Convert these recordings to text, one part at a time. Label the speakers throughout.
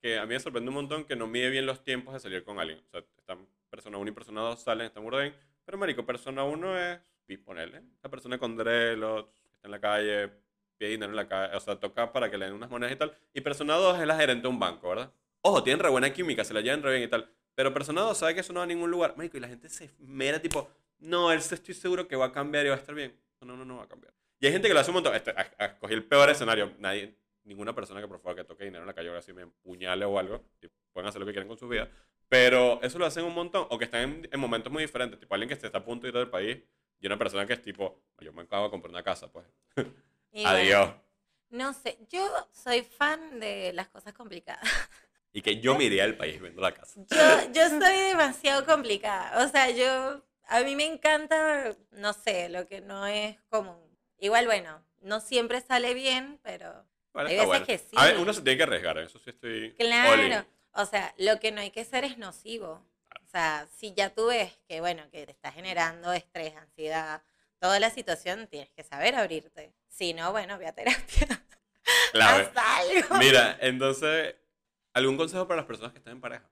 Speaker 1: Que a mí me sorprende un montón que no mide bien los tiempos de salir con alguien. O sea, están persona 1 y persona 2 salen, están orden, pero marico, persona 1 es ponerle. La persona con drelos, está en la calle, pide dinero en la calle, o sea, toca para que le den unas monedas y tal. Y persona 2 es la gerente de un banco, ¿verdad? Ojo, tienen re buena química, se la llevan re bien y tal. Pero persona 2 sabe que eso no va a ningún lugar. Marico, y la gente se mera tipo, no, él estoy seguro que va a cambiar y va a estar bien. No, no, no va a cambiar. Y hay gente que lo hace un montón. Este, escogí el peor escenario. Nadie, ninguna persona que por favor que toque dinero en la calle ahora sí me empuñale o algo. Y pueden hacer lo que quieren con su vida. Pero eso lo hacen un montón. O que están en, momentos muy diferentes. Tipo alguien que está a punto de ir del país y una persona que es tipo, yo me acabo de comprar una casa, pues. Adiós.
Speaker 2: no sé, yo soy fan de las cosas complicadas.
Speaker 1: Y que yo me iría al país viendo la casa.
Speaker 2: Yo, yo soy demasiado complicada. O sea, yo, a mí me encanta, no sé, lo que no es común. Igual, bueno, no siempre sale bien, pero hay veces que sí.
Speaker 1: A ver, uno se tiene que arriesgar, eso sí estoy.
Speaker 2: Claro. O sea, lo que no hay que ser es nocivo. O sea, si ya tú ves que, bueno, que te está generando estrés, ansiedad, toda la situación, tienes que saber abrirte. Si no, bueno, ve a terapia.
Speaker 1: Claro. Mira, entonces, ¿algún consejo para las personas que están en pareja?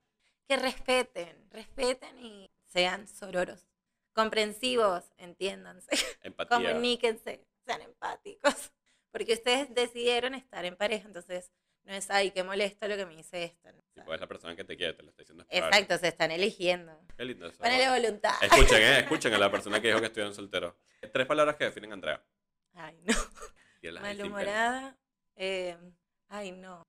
Speaker 2: Que respeten, respeten y sean sororos. Comprensivos, entiéndanse. Empatía. Comuníquense, sean empáticos porque ustedes decidieron estar en pareja, entonces no es, ay, qué molesto lo que me dice esto.
Speaker 1: ¿no? es la persona que te quiere, te lo está diciendo.
Speaker 2: Exacto, se están eligiendo.
Speaker 1: Qué lindo eso.
Speaker 2: Ponele voluntad.
Speaker 1: Escuchen, eh, escuchen a la persona que dijo que estuvieron soltero. Tres palabras que definen a Andrea.
Speaker 2: Ay, no. Malhumorada. Eh, ay, no.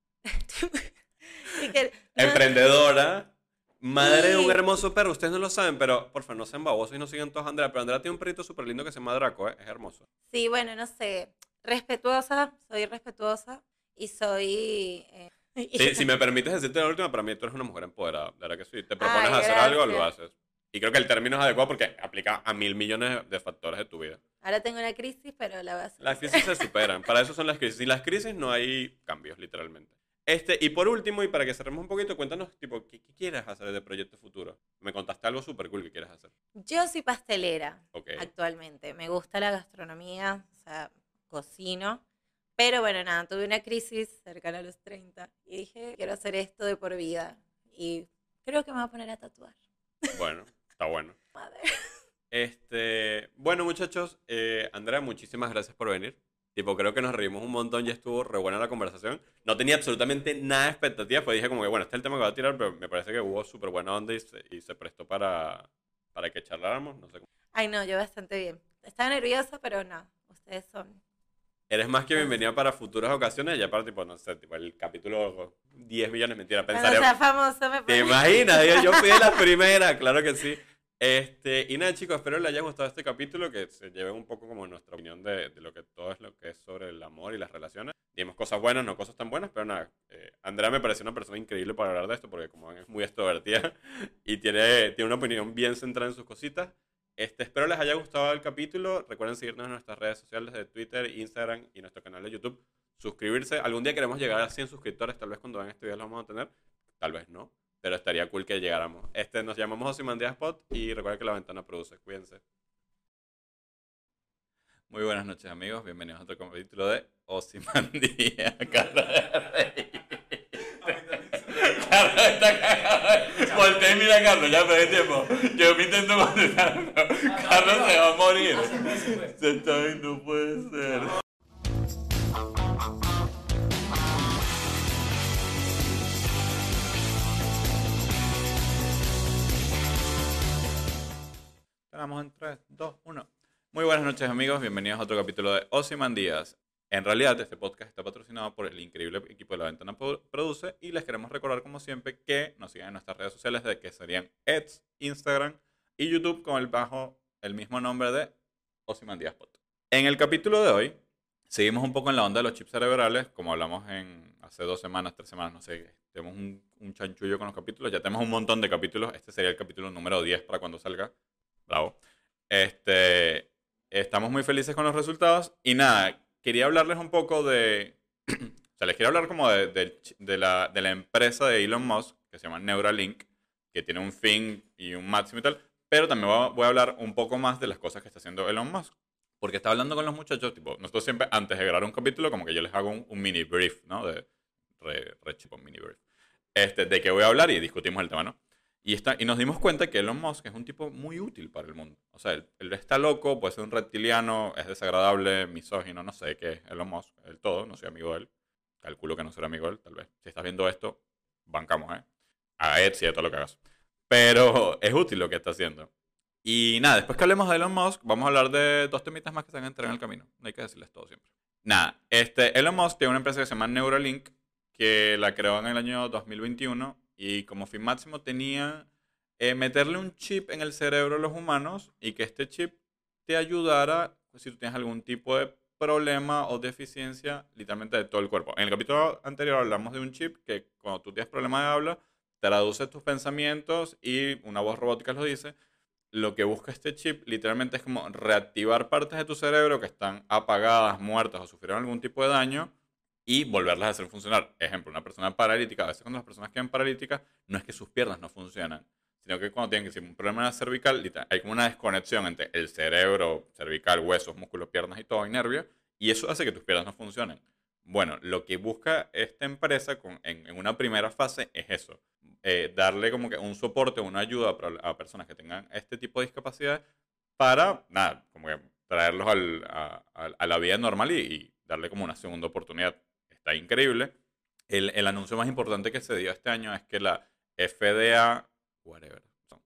Speaker 1: Emprendedora. Madre de un hermoso perro, ustedes no lo saben, pero por favor no sean babosos y no sigan todos a Andrea. Pero Andrea tiene un perrito súper lindo que se llama Draco, ¿eh? es hermoso.
Speaker 2: Sí, bueno, no sé respetuosa, soy respetuosa y soy... Eh,
Speaker 1: si me permites decirte la última, para mí tú eres una mujer empoderada, de verdad que sí. Te propones hacer algo, lo haces. Y creo que el término es adecuado porque aplica a mil millones de factores de tu vida.
Speaker 2: Ahora tengo una crisis, pero la vas a
Speaker 1: Las crisis se superan. Para eso son las crisis. Sin las crisis no hay cambios, literalmente. Este, y por último, y para que cerremos un poquito, cuéntanos, tipo, ¿qué, quieres hacer de proyecto futuro? Me contaste algo súper cool que quieres hacer.
Speaker 2: Yo soy pastelera actualmente. Me gusta la gastronomía, o sea, cocino. Pero bueno, nada, tuve una crisis cercana a los 30 y dije, quiero hacer esto de por vida. Y creo que me voy a poner a tatuar.
Speaker 1: Bueno, está bueno. Este, bueno, muchachos, eh, Andrea, muchísimas gracias por venir. Tipo, creo que nos reímos un montón, y estuvo re buena la conversación. No tenía absolutamente nada de expectativas, pues dije como que, bueno, este es el tema que va a tirar, pero me parece que hubo súper buena onda y se, y se prestó para, para que charláramos, no sé cómo.
Speaker 2: Ay, no, yo bastante bien. Estaba nerviosa, pero no, ustedes son
Speaker 1: Eres más que bienvenida para futuras ocasiones, ya para, tipo, no sé, tipo, el capítulo 10 millones, mentira, pensaría...
Speaker 2: O sea, famoso me
Speaker 1: ¿Te imaginas? Yo fui la primera, claro que sí. Este, y nada, chicos, espero les haya gustado este capítulo, que se lleven un poco como nuestra opinión de, de, lo que todo es lo que es sobre el amor y las relaciones. Dimos cosas buenas, no cosas tan buenas, pero nada, eh, Andrea me pareció una persona increíble para hablar de esto, porque como es muy extrovertida y tiene, tiene una opinión bien centrada en sus cositas. Este, espero les haya gustado el capítulo. Recuerden seguirnos en nuestras redes sociales de Twitter, Instagram y nuestro canal de YouTube. Suscribirse. Algún día queremos llegar a 100 suscriptores. Tal vez cuando vean este video lo vamos a tener. Tal vez no. Pero estaría cool que llegáramos. Este, nos llamamos Osimandía Spot y recuerden que la ventana produce. Cuídense. Muy buenas noches amigos. Bienvenidos a otro capítulo de Osimandía. Carlos, está Carlos. Voltea y mira a Carlos, ya perdí tiempo. Yo me intento contestar. Carlos se va a morir. Se está viendo, no puede ser. Vamos en 3, 2, 1. Muy buenas noches amigos, bienvenidos a otro capítulo de Ozyman Díaz. En realidad este podcast está patrocinado por el increíble equipo de La Ventana Produce y les queremos recordar como siempre que nos sigan en nuestras redes sociales de que serían Eds, Instagram y YouTube con el bajo el mismo nombre de Díaz Pod. En el capítulo de hoy seguimos un poco en la onda de los chips cerebrales, como hablamos en hace dos semanas, tres semanas, no sé, tenemos un, un chanchullo con los capítulos, ya tenemos un montón de capítulos, este sería el capítulo número 10 para cuando salga. Bravo. Este, Estamos muy felices con los resultados. Y nada, quería hablarles un poco de... o sea, les quiero hablar como de, la, de, la, empresa de Elon Musk, que se llama Neuralink, que tiene un fin y un máximo y tal. Pero también voy a, hablar un poco más de las cosas que está haciendo Elon Musk. Porque está hablando con los muchachos, tipo, nosotros siempre, antes de grabar un capítulo, como que yo les hago un, mini brief, ¿no? De re, re mini brief. Este, de qué voy a hablar y discutimos el tema, ¿no? Y, está, y nos dimos cuenta que Elon Musk es un tipo muy útil para el mundo. O sea, él, está loco, puede ser un reptiliano, es desagradable, misógino, no sé qué es Elon Musk, el todo, no soy amigo de él. Calculo que no será amigo de él, tal vez. Si estás viendo esto, bancamos, ¿eh? A Etsy, a todo lo que hagas. Pero es útil lo que está haciendo. Y nada, después que hablemos de Elon Musk, vamos a hablar de dos temitas más que están entrando en el camino. No hay que decirles todo siempre. Nada, este, Elon Musk tiene una empresa que se llama Neuralink, que la creó en el año 2021 y como fin máximo tenía eh, meterle un chip en el cerebro de los humanos y que este chip te ayudara si tú tienes algún tipo de problema o deficiencia literalmente de todo el cuerpo. En el capítulo anterior hablamos de un chip que cuando tú tienes problemas de habla, traduce tus pensamientos y una voz robótica lo dice. Lo que busca este chip literalmente es como reactivar partes de tu cerebro que están apagadas, muertas o sufrieron algún tipo de daño y volverlas a hacer funcionar. Ejemplo, una persona paralítica, a veces cuando las personas quedan paralíticas, no es que sus piernas no funcionan, sino que cuando tienen que un problema en la cervical, hay como una desconexión entre el cerebro, cervical, huesos, músculos, piernas y todo, y nervios, y eso hace que tus piernas no funcionen. Bueno, lo que busca esta empresa con, en, una primera fase es eso, eh, darle como que un soporte, una ayuda a, personas que tengan este tipo de discapacidad para, nada, como que traerlos al, a, a, la vida normal y, y darle como una segunda oportunidad está increíble. El, el, anuncio más importante que se dio este año es que la FDA, whatever,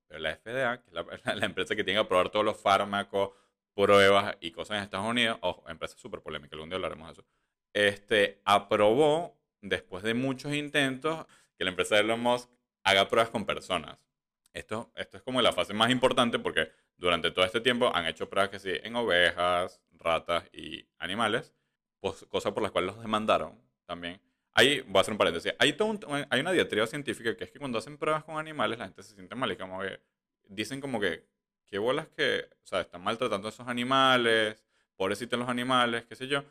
Speaker 1: pero la FDA, que es la, empresa que tiene que aprobar todos los fármacos, pruebas y cosas en Estados Unidos, ojo, empresa súper polémica, algún día hablaremos de eso, este, aprobó, después de muchos intentos, que la empresa de Elon Musk haga pruebas con personas. Esto, esto es como la fase más importante porque durante todo este tiempo han hecho pruebas que sí, en ovejas, ratas y animales, pues, cosas por las cuales los demandaron también. Ahí, voy a hacer un paréntesis, hay, todo hay una diatriba científica que es que cuando hacen pruebas con animales la gente se siente mal y como que dicen como que, qué bolas que, o sea, están maltratando a esos animales, pobrecitos los animales, qué sé yo.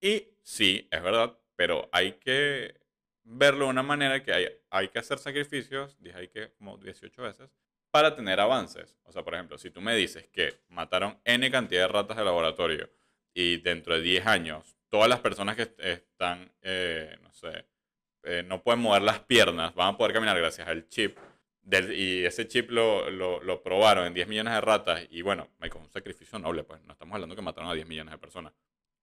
Speaker 1: Y sí, es verdad, pero hay que verlo de una manera que hay, hay que hacer sacrificios, dije hay que como 18 veces, para tener avances. O sea, por ejemplo, si tú me dices que mataron N cantidad de ratas de laboratorio y dentro de 10 años todas las personas que están, eh, no sé, eh, no pueden mover las piernas, van a poder caminar gracias al chip. Del, y ese chip lo, lo, lo, probaron en 10 millones de ratas. Y bueno, hay un sacrificio noble, pues no estamos hablando que mataron a 10 millones de personas.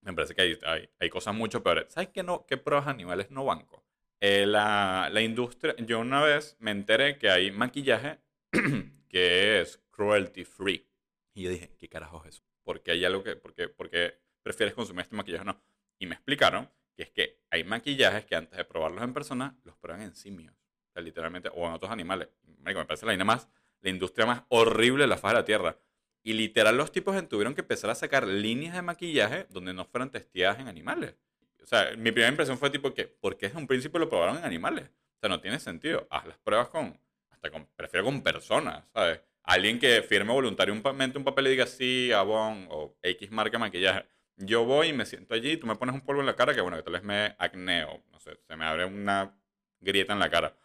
Speaker 1: Me parece que hay, hay, hay cosas mucho peores. ¿Sabes qué, no, qué pruebas animales no banco? Eh, la, la industria, yo una vez me enteré que hay maquillaje que es cruelty free. Y yo dije, ¿qué carajo es eso? Porque hay algo que, porque, porque prefieres consumir este maquillaje o no. Y me explicaron que es que hay maquillajes que antes de probarlos en persona, los prueban en simios. O sea, literalmente, o en otros animales. me parece la, más, la industria más horrible de la faz de la Tierra. Y literal los tipos tuvieron que empezar a sacar líneas de maquillaje donde no fueran testeadas en animales. O sea, mi primera impresión fue tipo que, ¿por qué desde un principio lo probaron en animales? O sea, no tiene sentido. Haz las pruebas con, hasta con, prefiero con personas, ¿sabes? Alguien que firme voluntariamente un papel y diga sí, Avon o X marca maquillaje yo voy y me siento allí tú me pones un polvo en la cara que, bueno, que tal vez me acneo, no sé, se me abre una grieta en la cara.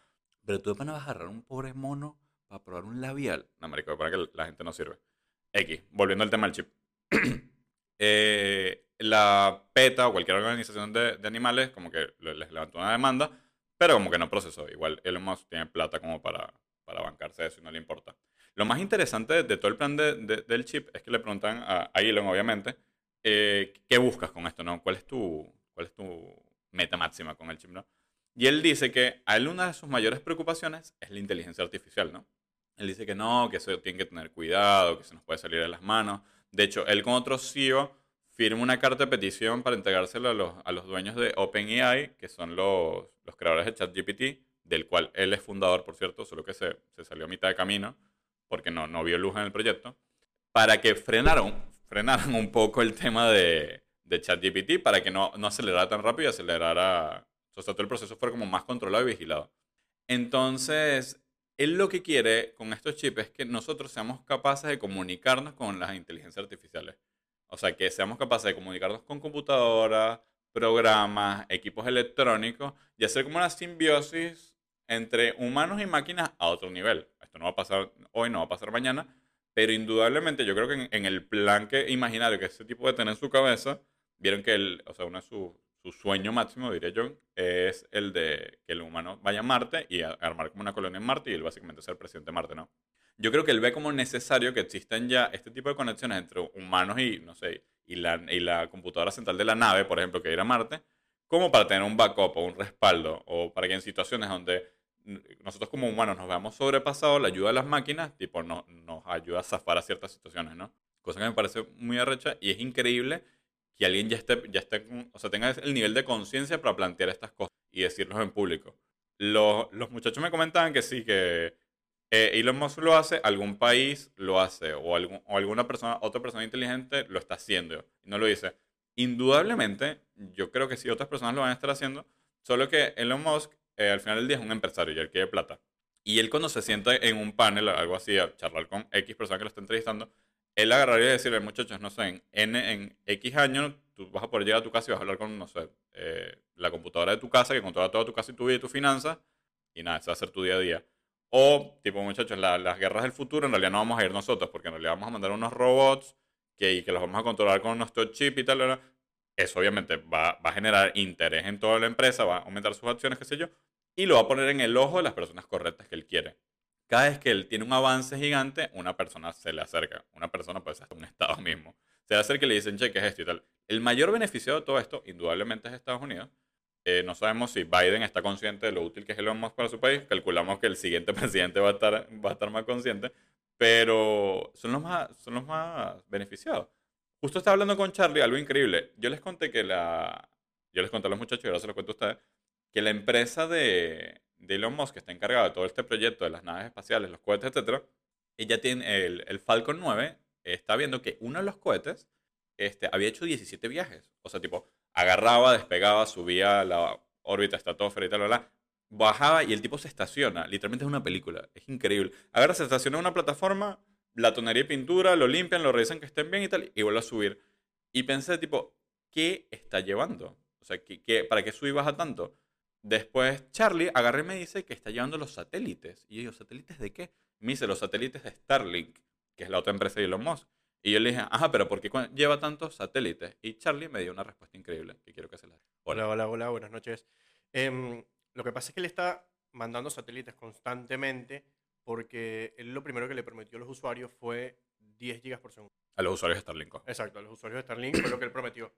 Speaker 1: Pero tú de vas a agarrar un pobre mono para probar un labial. No, marico, para que la gente no sirve. X, volviendo al tema del chip. Eh, la PETA o cualquier organización de, animales como que les levantó una demanda, pero como que no procesó. Igual Elon Musk tiene plata como para, para bancarse eso y no le importa. Lo más interesante de, todo el plan de, del chip es que le preguntan a, a Elon, obviamente, eh, ¿qué buscas con esto? ¿no? ¿Cuál, es tu, ¿Cuál es tu meta máxima con el chip? ¿no? Y él dice que a él una de sus mayores preocupaciones es la inteligencia artificial, ¿no? Él dice que no, que eso tiene que tener cuidado, que se nos puede salir de las manos. De hecho, él con otro CEO firma una carta de petición para entregársela a los, a los dueños de OpenAI, que son los, los creadores de ChatGPT, del cual él es fundador, por cierto, solo que se, se salió a mitad de camino porque no, no vio luz en el proyecto, para que frenaron, frenaran un poco el tema de, de ChatGPT para que no, no acelerara tan rápido y acelerara, o sea, todo el proceso fuera como más controlado y vigilado. Entonces, él lo que quiere con estos chips es que nosotros seamos capaces de comunicarnos con las inteligencias artificiales. O sea, que seamos capaces de comunicarnos con computadoras, programas, equipos electrónicos y hacer como una simbiosis entre humanos y máquinas a otro nivel. Esto no va a pasar hoy, no va a pasar mañana, pero indudablemente yo creo que en, el plan que imaginario que ese tipo de tener en su cabeza, vieron que el, o sea, uno su sueño máximo, diría yo, es el de que el humano vaya a Marte y armar como una colonia en Marte y él básicamente ser presidente de Marte, ¿no? Yo creo que él ve como necesario que existan ya este tipo de conexiones entre humanos y, no sé, y la, y la computadora central de la nave, por ejemplo, que ir a Marte, como para tener un backup o un respaldo, o para que en situaciones donde nosotros como humanos nos veamos sobrepasados, la ayuda de las máquinas, tipo, no, nos ayuda a zafar a ciertas situaciones, ¿no? Cosa que me parece muy arrecha y es increíble que alguien ya esté, ya esté o sea, tenga el nivel de conciencia para plantear estas cosas y decirlos en público. Los, los muchachos me comentaban que sí, que eh, Elon Musk lo hace, algún país lo hace, o, algún, o alguna persona, otra persona inteligente lo está haciendo y no lo dice. Indudablemente, yo creo que sí, otras personas lo van a estar haciendo, solo que Elon Musk eh, al final del día es un empresario y él quiere plata. Y él cuando se sienta en un panel, algo así, a charlar con X persona que lo está entrevistando, él agarraría y decirle, muchachos, no sé, en, en, X años tú vas a poder llegar a tu casa y vas a hablar con, no sé, eh, la computadora de tu casa que controla toda tu casa y tu vida y tus finanzas. Y nada, ese va a ser tu día a día. O, tipo, muchachos, las guerras del futuro en realidad no vamos a ir nosotros, porque en realidad vamos a mandar unos robots que, que los vamos a controlar con nuestro chip y tal. Eso obviamente va, va a generar interés en toda la empresa, va a aumentar sus acciones, qué sé yo, y lo va a poner en el ojo de las personas correctas que él quiere cada vez que él tiene un avance gigante, una persona se le acerca. Una persona puede ser hasta un estado mismo. Se le acerca y le dicen, che, ¿qué es esto y tal? El mayor beneficiado de todo esto, indudablemente, es Estados Unidos. Eh, no sabemos si Biden está consciente de lo útil que es Elon Musk para su país. Calculamos que el siguiente presidente va a estar, va a estar más consciente. Pero son los más, son los más beneficiados. Justo estaba hablando con Charlie, algo increíble. Yo les conté que la... Yo les conté a los muchachos ahora se lo cuento ustedes. Que la empresa de, de Elon Musk, que está encargado de todo este proyecto de las naves espaciales, los cohetes, etc., ella tiene el, el, Falcon 9, está viendo que uno de los cohetes este, había hecho 17 viajes. O sea, tipo, agarraba, despegaba, subía a la órbita estratosfera y tal, bla, bajaba y el tipo se estaciona. Literalmente es una película. Es increíble. Agarra, se estaciona en una plataforma, la tonería y pintura, lo limpian, lo revisan que estén bien y tal, y vuelve a subir. Y pensé, tipo, ¿qué está llevando? O sea, ¿qué, para qué sube baja tanto? Después Charlie agarré y me dice que está llevando los satélites. Y yo ¿satélites de qué? Me dice, los satélites de Starlink, que es la otra empresa de Elon Musk. Y yo le dije, ajá, pero ¿por qué lleva tantos satélites? Y Charlie me dio una respuesta increíble que quiero que se la
Speaker 3: Hola, hola, hola, buenas noches. Em, lo que pasa es que él está mandando satélites constantemente porque él lo primero que le prometió a los usuarios fue 10 gigas por segundo.
Speaker 1: A los usuarios de Starlink.
Speaker 3: Exacto, a los usuarios de Starlink fue lo que él prometió.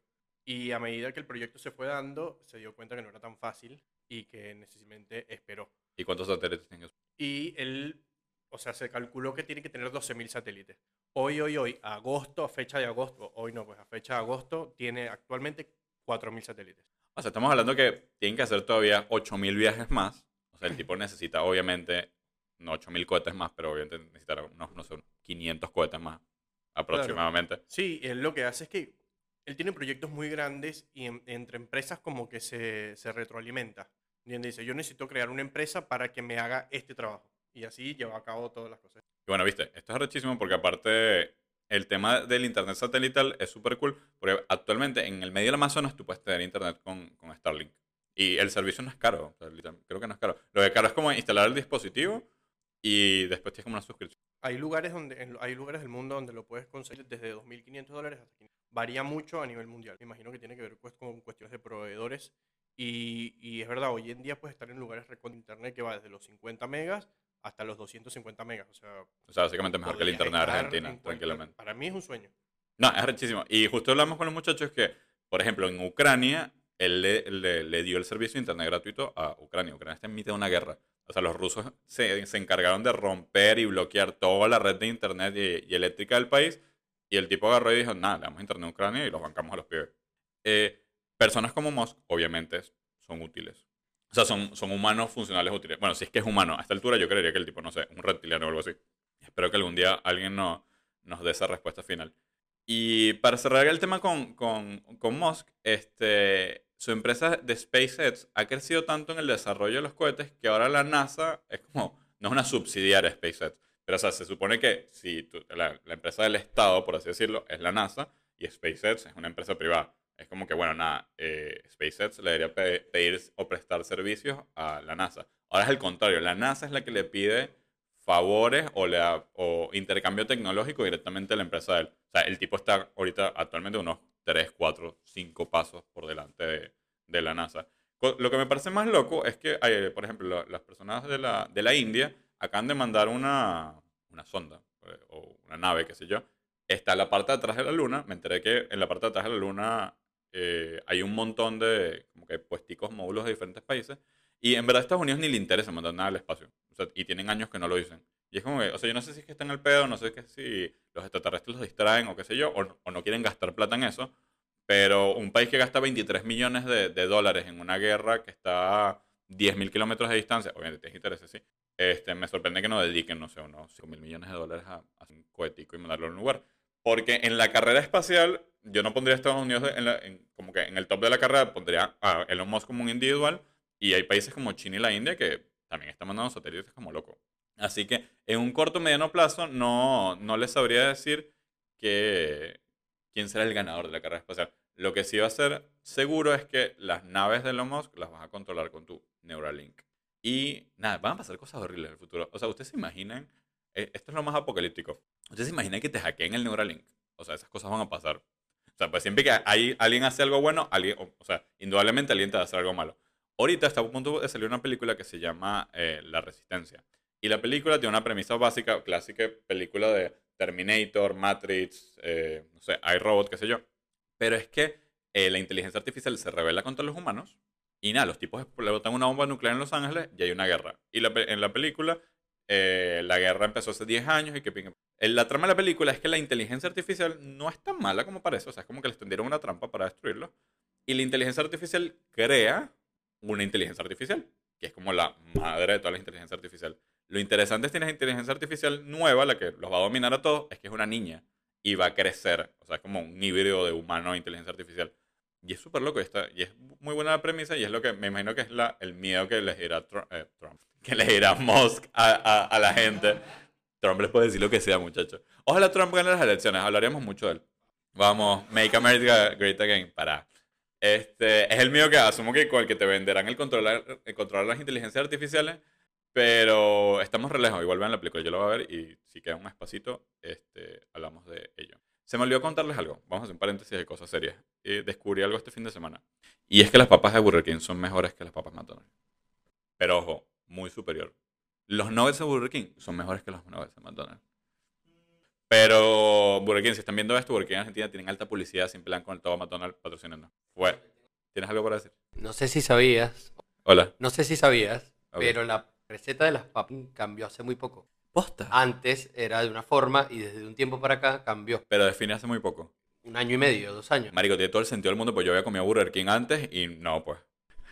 Speaker 3: Y a medida que el proyecto se fue dando, se dio cuenta que no era tan fácil y que necesariamente esperó.
Speaker 1: ¿Y cuántos satélites tiene?
Speaker 3: Y él, o sea, se calculó que tiene que tener 12.000 satélites. Hoy, hoy, hoy, agosto, a fecha de agosto, hoy no, pues a fecha de agosto, tiene actualmente 4.000 satélites.
Speaker 1: O sea, estamos hablando que tienen que hacer todavía 8.000 viajes más. O sea, el tipo necesita, obviamente, no 8.000 cohetes más, pero obviamente necesitará unos, no sé, 500 cohetes más aproximadamente.
Speaker 3: Sí, él lo que hace es que él tiene proyectos muy grandes y entre empresas como que se, se retroalimenta. Y dice, yo necesito crear una empresa para que me haga este trabajo. Y así lleva a cabo todas las cosas.
Speaker 1: Y bueno, viste, esto es rechísimo porque aparte el tema del internet satelital es súper cool. Porque actualmente en el medio del Amazonas tú puedes tener internet con, con Starlink. Y el servicio no es caro. creo que no es caro. Lo que es caro es como instalar el dispositivo y después tienes como una suscripción.
Speaker 3: Hay lugares, donde, hay lugares del mundo donde lo puedes conseguir desde 2.500 dólares hasta 500 varía mucho a nivel mundial. Me imagino que tiene que ver pues, con cuestiones de proveedores. Y, y, es verdad, hoy en día puedes estar en lugares con internet que va desde los 50 megas hasta los 250 megas. O sea,
Speaker 1: o sea básicamente mejor que el internet de Argentina, tranquilamente.
Speaker 3: Para mí es un sueño.
Speaker 1: No, es rechísimo. Y justo hablamos con los muchachos que, por ejemplo, en Ucrania, él le, le, dio el servicio de internet gratuito a Ucrania. Ucrania está en mitad de una guerra. O sea, los rusos se, se encargaron de romper y bloquear toda la red de internet y, y eléctrica del país Y el tipo agarró y dijo, nada, le damos internet a Ucrania y los bancamos a los pibes. Eh, personas como Musk, obviamente, son útiles. O sea, son, son humanos funcionales útiles. Bueno, si es que es humano, a esta altura yo creería que el tipo, no sé, un reptiliano o algo así. Espero que algún día alguien no, nos dé esa respuesta final. Y para cerrar el tema con, con, con Musk, este, su empresa de SpaceX ha crecido tanto en el desarrollo de los cohetes que ahora la NASA es como, no es una subsidiaria de SpaceX. Pero, o sea, se supone que si la, empresa del Estado, por así decirlo, es la NASA y SpaceX es una empresa privada. Es como que, bueno, nada, eh, SpaceX le debería pedir o prestar servicios a la NASA. Ahora es el contrario, la NASA es la que le pide favores o, o intercambio tecnológico directamente a la empresa de él. O sea, el tipo está ahorita actualmente unos 3, 4, 5 pasos por delante de, de la NASA. Lo que me parece más loco es que, hay, por ejemplo, las personas de la, de la India acaban de mandar una, una sonda eh, o una nave, qué sé yo. Está en la parte de atrás de la Luna. Me enteré que en la parte de atrás de la Luna eh, hay un montón de como que puesticos módulos de diferentes países. Y en verdad a Estados Unidos ni le interesa mandar nada al espacio. y tienen años que no lo dicen. Y es como que, o sea, yo no sé si es que está en el pedo, no sé si los extraterrestres los distraen o qué sé yo, o, no quieren gastar plata en eso. Pero un país que gasta 23 millones de, dólares en una guerra que está a 10.000 kilómetros de distancia, obviamente tienes intereses, sí. Este, me sorprende que no dediquen, no sé, unos 5 mil millones de dólares a, a un cohetico y mandarlo a un lugar. Porque en la carrera espacial, yo no pondría a Estados Unidos en, como que en el top de la carrera, pondría a Elon Musk como un individual. Y hay países como China y la India que también están mandando satélites como loco. Así que en un corto mediano plazo no, no les sabría decir que, quién será el ganador de la carrera espacial. Lo que sí va a ser seguro es que las naves de Elon Musk las vas a controlar con tu Neuralink. Y nada, van a pasar cosas horribles en el futuro. O sea, ustedes se imaginan, eh, esto es lo más apocalíptico. Ustedes se imaginan que te hackeen el Neuralink. O sea, esas cosas van a pasar. O sea, pues siempre que hay, alguien hace algo bueno, alguien, o, sea, indudablemente alguien te va a hacer algo malo. Ahorita está a punto de salir una película que se llama eh, La Resistencia. Y la película tiene una premisa básica, clásica película de Terminator, Matrix, eh, no sé, iRobot, qué sé yo. Pero es que eh, la inteligencia artificial se revela contra los humanos y nada, los tipos explotan una bomba nuclear en Los Ángeles y hay una guerra. Y en la película, la guerra empezó hace 10 años y que La trama de la película es que la inteligencia artificial no es tan mala como parece. O sea, es como que les tendieron una trampa para destruirlo. Y la inteligencia artificial crea una inteligencia artificial, que es como la madre de toda la inteligencia artificial. Lo interesante es que la inteligencia artificial nueva, la que los va a dominar a todos, es que es una niña y va a crecer. O sea, es como un híbrido de humano e inteligencia artificial. Y es súper loco. Y, está, y es muy buena la premisa y es lo que me imagino que es la, el miedo que les dirá eh, Trump, que les dirá Musk a, a, a, la gente. Trump les puede decir lo que sea, muchachos. Ojalá Trump gane las elecciones. Hablaríamos mucho de él. Vamos, make America great again. Para. Este, es el mío que asumo que con el que te venderán el controlar las inteligencias artificiales, pero estamos re lejos. Igual vean la película, yo lo voy a ver y si queda un espacito, este, hablamos de ello. Se me olvidó contarles algo. Vamos a hacer un paréntesis de cosas serias. descubrí algo este fin de semana. Y es que las papas de Burger King son mejores que las papas McDonald's. Pero ojo, muy superior. Los nuggets de Burger King son mejores que los nuggets de McDonald's. Pero Burger King, si están viendo esto, Burger King en Argentina tienen alta publicidad sin plan con el todo McDonald's patrocinando. Fue. ¿Tienes algo para decir?
Speaker 4: No sé si sabías.
Speaker 1: Hola.
Speaker 4: No sé si sabías, pero la receta de las papas cambió hace muy poco.
Speaker 1: ¿Posta?
Speaker 4: Antes era de una forma y desde un tiempo para acá cambió.
Speaker 1: Pero define hace muy poco.
Speaker 4: Un año y medio, dos años.
Speaker 1: Marico, tiene todo el sentido del mundo, pues yo había comido Burger King antes y no, pues.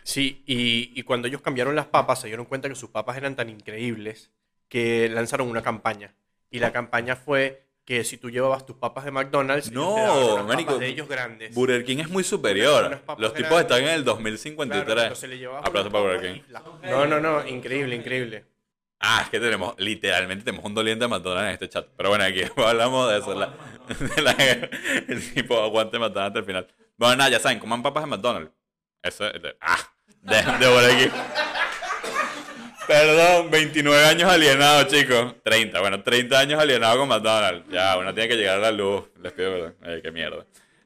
Speaker 3: Sí, y, y cuando ellos cambiaron las papas, se dieron cuenta que sus papas eran tan increíbles que lanzaron una campaña. Y la campaña fue que si tú llevabas tus papas de McDonald's,
Speaker 1: no, marico,
Speaker 3: de ellos grandes.
Speaker 1: Burger King es muy superior. Los tipos están en el 2053.
Speaker 3: Claro, Aplausos para Burger King. No, no, no, increíble, increíble.
Speaker 1: Ah, es que tenemos, literalmente tenemos un doliente de McDonald's en este chat. Pero bueno, aquí hablamos de eso. el tipo aguante McDonald's hasta el final. Bueno, nada, ya saben, coman papas de McDonald's. Eso es de, ah, de, de Burger King. Perdón, 29 años alienado, chicos. 30, bueno, 30 años alienado con McDonald's. Ya, uno tiene que llegar a la luz. Les pido perdón. Ay, qué mierda.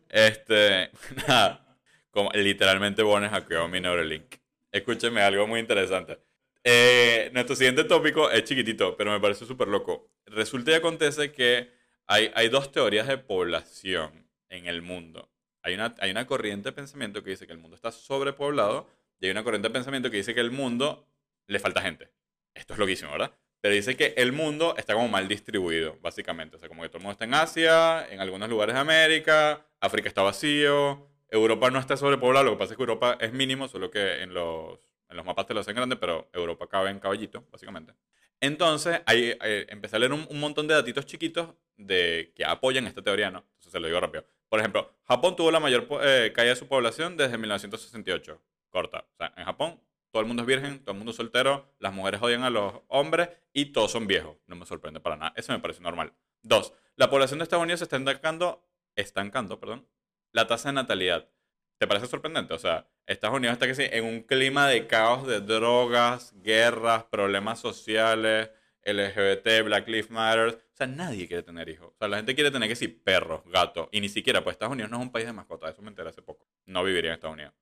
Speaker 1: Este, nada. Como, literalmente Bones hackeó mi Neuralink. Escúcheme algo muy interesante. Eh, nuestro siguiente tópico es chiquitito, pero me parece súper loco. Resulta y acontece que hay, hay dos teorías de población en el mundo. Hay una, hay una corriente de pensamiento que dice que el mundo está sobrepoblado y hay una corriente de pensamiento que dice que el mundo le falta gente. Esto es loquísimo, ¿verdad? pero dice que el mundo está como mal distribuido, básicamente. O sea, como que todo el mundo está en Asia, en algunos lugares de América, África está vacío, Europa no está sobrepoblado, lo que pasa es que Europa es mínimo, solo que en los, en los mapas te lo hacen grande, pero Europa cabe en caballito, básicamente. Entonces, ahí eh, empecé a leer un, montón de datitos chiquitos de que apoyan esta teoría, ¿no? Entonces se lo digo rápido. Por ejemplo, Japón tuvo la mayor eh, caída de su población desde 1968. Corta. O sea, en Japón todo el mundo es virgen, todo el mundo es soltero, las mujeres odian a los hombres y todos son viejos. No me sorprende para nada. Eso me parece normal. Dos, la población de Estados Unidos se está estancando, estancando, perdón, la tasa de natalidad. ¿Te parece sorprendente? O sea, Estados Unidos está que sí, en un clima de caos de drogas, guerras, problemas sociales, LGBT, Black Lives Matter. O sea, nadie quiere tener hijos. O sea, la gente quiere tener que sí, perros, gatos. Y ni siquiera, pues Estados Unidos no es un país de mascotas. Eso me enteré hace poco. No viviría en Estados Unidos.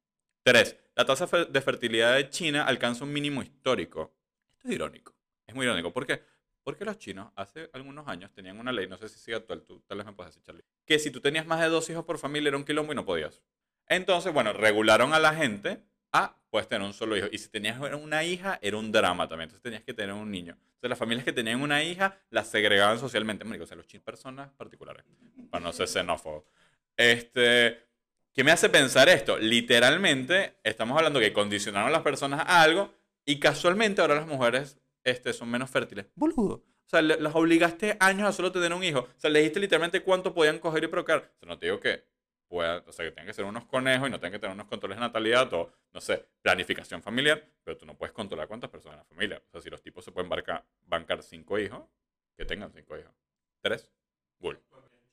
Speaker 1: 3. La tasa de fertilidad de China alcanza un mínimo histórico. Esto es irónico. Es muy irónico. ¿Por qué? Porque los chinos hace algunos años tenían una ley, no sé si sigue actual, tú tal vez me puedes decir, Charlie, que si tú tenías más de dos hijos por familia era un quilombo y no podías. Entonces, bueno, regularon a la gente a, puedes tener un solo hijo. Y si tenías una hija, era un drama también. Entonces tenías que tener un niño. Entonces las familias que tenían una hija las segregaban socialmente. o sea, los chinos, personas particulares, para no ser xenófobo. Este, ¿Qué me hace pensar esto? Literalmente, estamos hablando que condicionaron a las personas a algo y casualmente ahora las mujeres este, son menos fértiles. Boludo. O sea, las obligaste años a solo tener un hijo. O sea, le dijiste literalmente cuánto podían coger y procrear. O sea, no te digo que puedan, o sea, que tengan que ser unos conejos y no tengan que tener unos controles de natalidad o, no sé, planificación familiar, pero tú no puedes controlar cuántas personas en la familia. O sea, si los tipos se pueden bancar cinco hijos, que tengan cinco hijos. ¿Tres? Bull.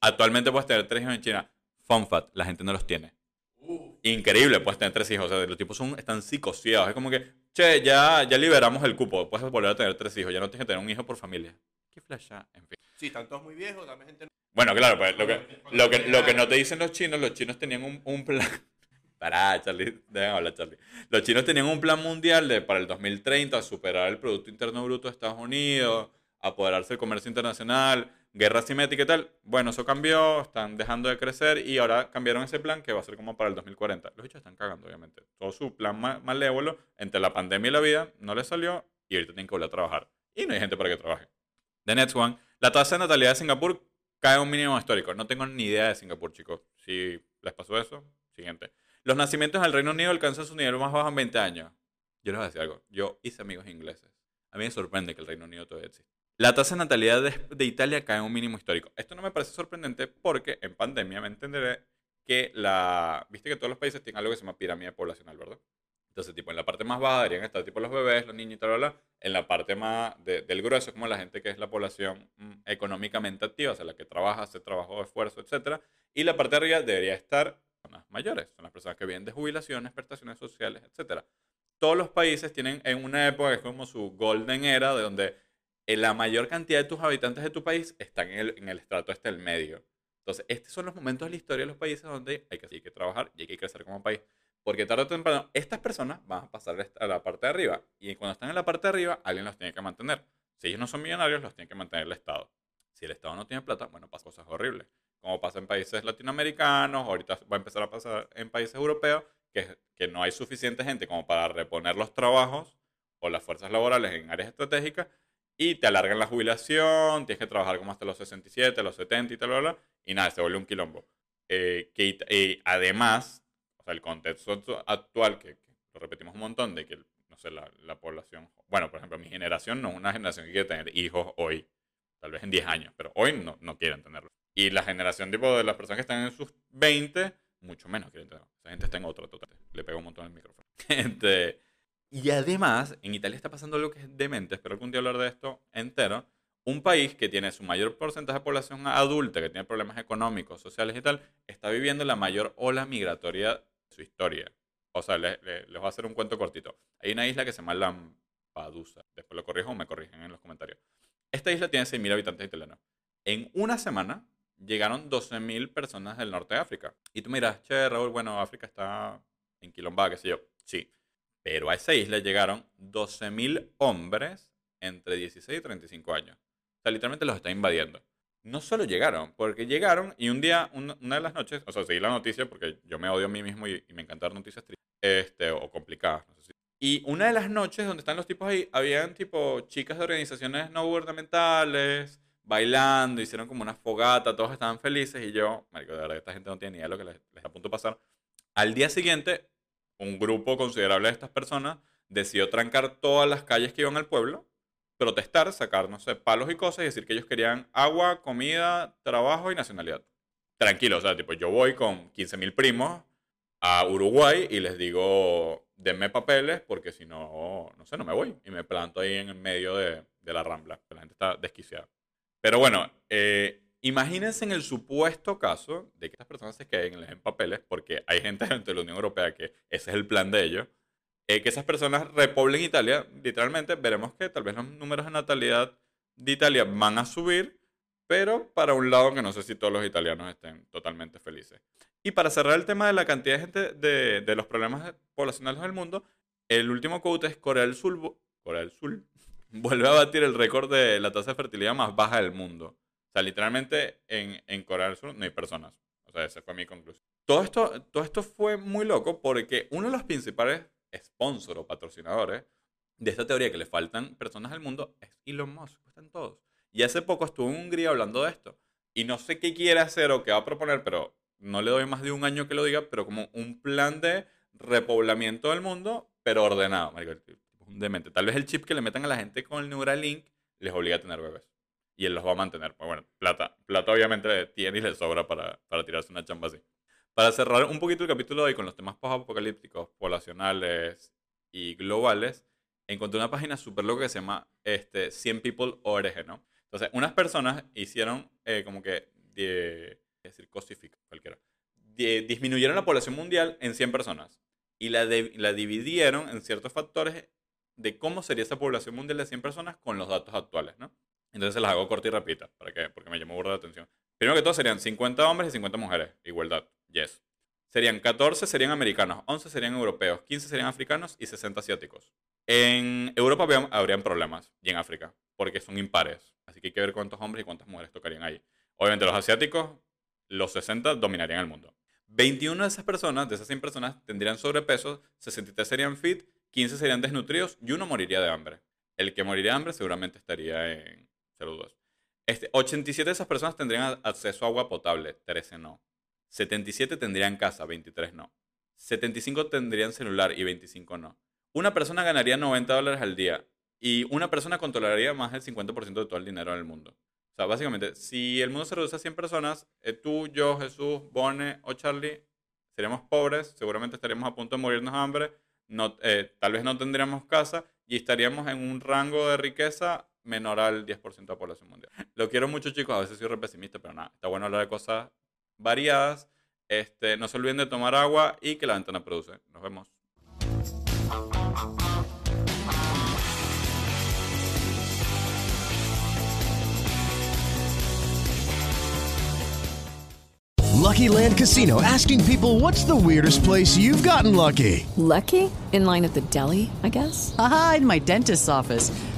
Speaker 1: Actualmente puedes tener tres hijos en China. Fun fact, la gente no los tiene. Increíble, puedes tener tres hijos. O sea, los tipos son, están psicoseados. Es como que, che, ya, ya liberamos el cupo. Puedes volver a tener tres hijos. Ya no tienes que tener un hijo por familia. Qué flasha, en fin.
Speaker 3: Sí, están todos muy viejos, dame gente.
Speaker 1: Bueno, claro, pues lo que, lo que, lo que no te dicen los chinos, los chinos tenían un, un plan. Pará, Charlie, déjame hablar, Charlie. Los chinos tenían un plan mundial de para el 2030 superar el Producto Interno Bruto de Estados Unidos, apoderarse del comercio internacional guerra simétrica y tal. Bueno, eso cambió, están dejando de crecer y ahora cambiaron ese plan que va a ser como para el 2040. Los hechos están cagando, obviamente. Todo su plan malévolo entre la pandemia y la vida no les salió y ahorita tienen que volver a trabajar. Y no hay gente para que trabaje. The next one. La tasa de natalidad de Singapur cae a un mínimo histórico. No tengo ni idea de Singapur, chicos. Si les pasó eso, siguiente. Los nacimientos en el Reino Unido alcanzan su nivel más bajo en 20 años. Yo les voy a decir algo. Yo hice amigos ingleses. A mí me sorprende que el Reino Unido todavía exista. La tasa de natalidad de, Italia cae en un mínimo histórico. Esto no me parece sorprendente porque en pandemia me entenderé que la... Viste que todos los países tienen algo que se llama pirámide poblacional, ¿verdad? Entonces, tipo, en la parte más baja deberían estar tipo los bebés, los niños y tal, tal, En la parte más del grueso es como la gente que es la población mm, económicamente activa, o sea, la que trabaja, hace trabajo esfuerzo, etc. Y la parte de arriba debería estar personas mayores, son las personas que vienen de jubilaciones, prestaciones sociales, etc. Todos los países tienen en una época que es como su golden era, de donde la mayor cantidad de tus habitantes de tu país están en el, el estrato este del medio. Entonces, estos son los momentos de la historia de los países donde hay que, hay que trabajar y hay que crecer como país. Porque tarde o temprano, estas personas van a pasar a la parte de arriba. Y cuando están en la parte de arriba, alguien los tiene que mantener. Si ellos no son millonarios, los tiene que mantener el Estado. Si el Estado no tiene plata, bueno, pasan cosas horribles. Como pasa en países latinoamericanos, ahorita va a empezar a pasar en países europeos, que, que no hay suficiente gente como para reponer los trabajos o las fuerzas laborales en áreas estratégicas y te alargan la jubilación, tienes que trabajar como hasta los 67, los 70 y tal, bla, bla, y nada, se vuelve un quilombo. Eh, que además, o sea, el contexto actual, que, lo repetimos un montón, de que, no sé, la, la, población, bueno, por ejemplo, mi generación no es una generación que quiere tener hijos hoy, tal vez en 10 años, pero hoy no, no quieren tenerlo. Y la generación tipo de las personas que están en sus 20, mucho menos quieren tenerlo. Esa gente está en otro total. Le pego un montón el micrófono. Gente, y además, en Italia está pasando algo que es demente, espero algún día hablar de esto entero. Un país que tiene su mayor porcentaje de población adulta, que tiene problemas económicos, sociales y tal, está viviendo la mayor ola migratoria de su historia. O sea, les, voy a hacer un cuento cortito. Hay una isla que se llama Lampedusa. Después lo corrijo o me corrigen en los comentarios. Esta isla tiene 6.000 habitantes italianos. En una semana llegaron 12.000 personas del norte de África. Y tú miras, che, Raúl, bueno, África está en quilombada, qué sé yo. Sí, pero a esa isla llegaron 12.000 hombres entre 16 y 35 años. O sea, literalmente los está invadiendo. No solo llegaron, porque llegaron y un día, una, de las noches, o sea, seguí la noticia porque yo me odio a mí mismo y, me encantan noticias tristes este, o complicadas. No sé si, Y una de las noches donde están los tipos ahí, habían tipo chicas de organizaciones no gubernamentales, bailando, hicieron como una fogata, todos estaban felices y yo, marico, de verdad, esta gente no tiene ni idea de lo que les, les está a pasar. Al día siguiente, un grupo considerable de estas personas decidió trancar todas las calles que iban al pueblo, protestar, sacar, no sé, palos y cosas y decir que ellos querían agua, comida, trabajo y nacionalidad. Tranquilo, o sea, tipo, yo voy con 15.000 primos a Uruguay y les digo, denme papeles porque si no, no sé, no me voy. Y me planto ahí en el medio de, la rambla. La gente está desquiciada. Pero bueno, eh, imagínense en el supuesto caso de que estas personas se queden, den papeles, porque hay gente dentro de la Unión Europea que ese es el plan de ellos, eh, que esas personas repoblen Italia, literalmente veremos que tal vez los números de natalidad de Italia van a subir, pero para un lado que no sé si todos los italianos estén totalmente felices. Y para cerrar el tema de la cantidad de gente de, los problemas poblacionales del mundo, el último quote es Corea del Sur, Corea del Sur vuelve a batir el récord de la tasa de fertilidad más baja del mundo. Sea, literalmente en, en Corea Sur no hay personas. O sea, esa fue mi conclusión. Todo esto, todo esto fue muy loco porque uno de los principales sponsors o patrocinadores de esta teoría que le faltan personas al mundo es Elon Musk. Están todos. Y hace poco estuvo en Hungría hablando de esto. Y no sé qué quiere hacer o qué va a proponer, pero no le doy más de un año que lo diga, pero como un plan de repoblamiento del mundo, pero ordenado. un demente. Tal vez el chip que le metan a la gente con el Neuralink les obliga a tener bebés. Y él los va a mantener. Pues bueno, plata. Plata obviamente tiene y le sobra para, para tirarse una chamba así. Para cerrar un poquito el capítulo de hoy con los temas post-apocalípticos, poblacionales y globales, encontré una página súper loca que se llama este, 100 People ORG, ¿no? Entonces, unas personas hicieron eh, como que decir, cosifica, cualquiera. disminuyeron la población mundial en 100 personas y la, la dividieron en ciertos factores de cómo sería esa población mundial de 100 personas con los datos actuales, ¿no? Entonces las hago corta y rápida, para que, porque me llamó burda la atención. Primero que todo serían 50 hombres y 50 mujeres, igualdad, yes. Serían 14 serían americanos, 11 serían europeos, 15 serían africanos y 60 asiáticos. En Europa habrían problemas, y en África, porque son impares. Así que hay que ver cuántos hombres y cuántas mujeres tocarían ahí. Obviamente los asiáticos los 60 dominarían el mundo. 21 de esas personas, de esas 100 personas, tendrían sobrepeso, 63 serían fit, 15 serían desnutridos y uno moriría de hambre. El que moriría de hambre seguramente estaría en saludos. Este, 87 de esas personas tendrían acceso a agua potable, 13 no. 77 tendrían casa, 23 no. 75 tendrían celular y 25 no. Una persona ganaría 90 dólares al día y una persona controlaría más del 50% de todo el dinero en el mundo. O sea, básicamente, si el mundo se reduce a 100 personas, eh, tú, yo, Jesús, Bone o Charlie, seríamos pobres, seguramente estaríamos a punto de morirnos de hambre, no, eh, tal vez no tendríamos casa y estaríamos en un rango de riqueza menor al 10% de la población mundial. Lo quiero mucho, chicos, a veces soy re pesimista, pero nada, está bueno hablar de cosas variadas. Este, no se olviden de tomar agua y que la ventana produce. Nos vemos.
Speaker 5: Lucky Land Casino asking people what's the weirdest place you've gotten lucky?
Speaker 6: Lucky? In line at the deli, I guess?
Speaker 7: Aha, in my dentist's office.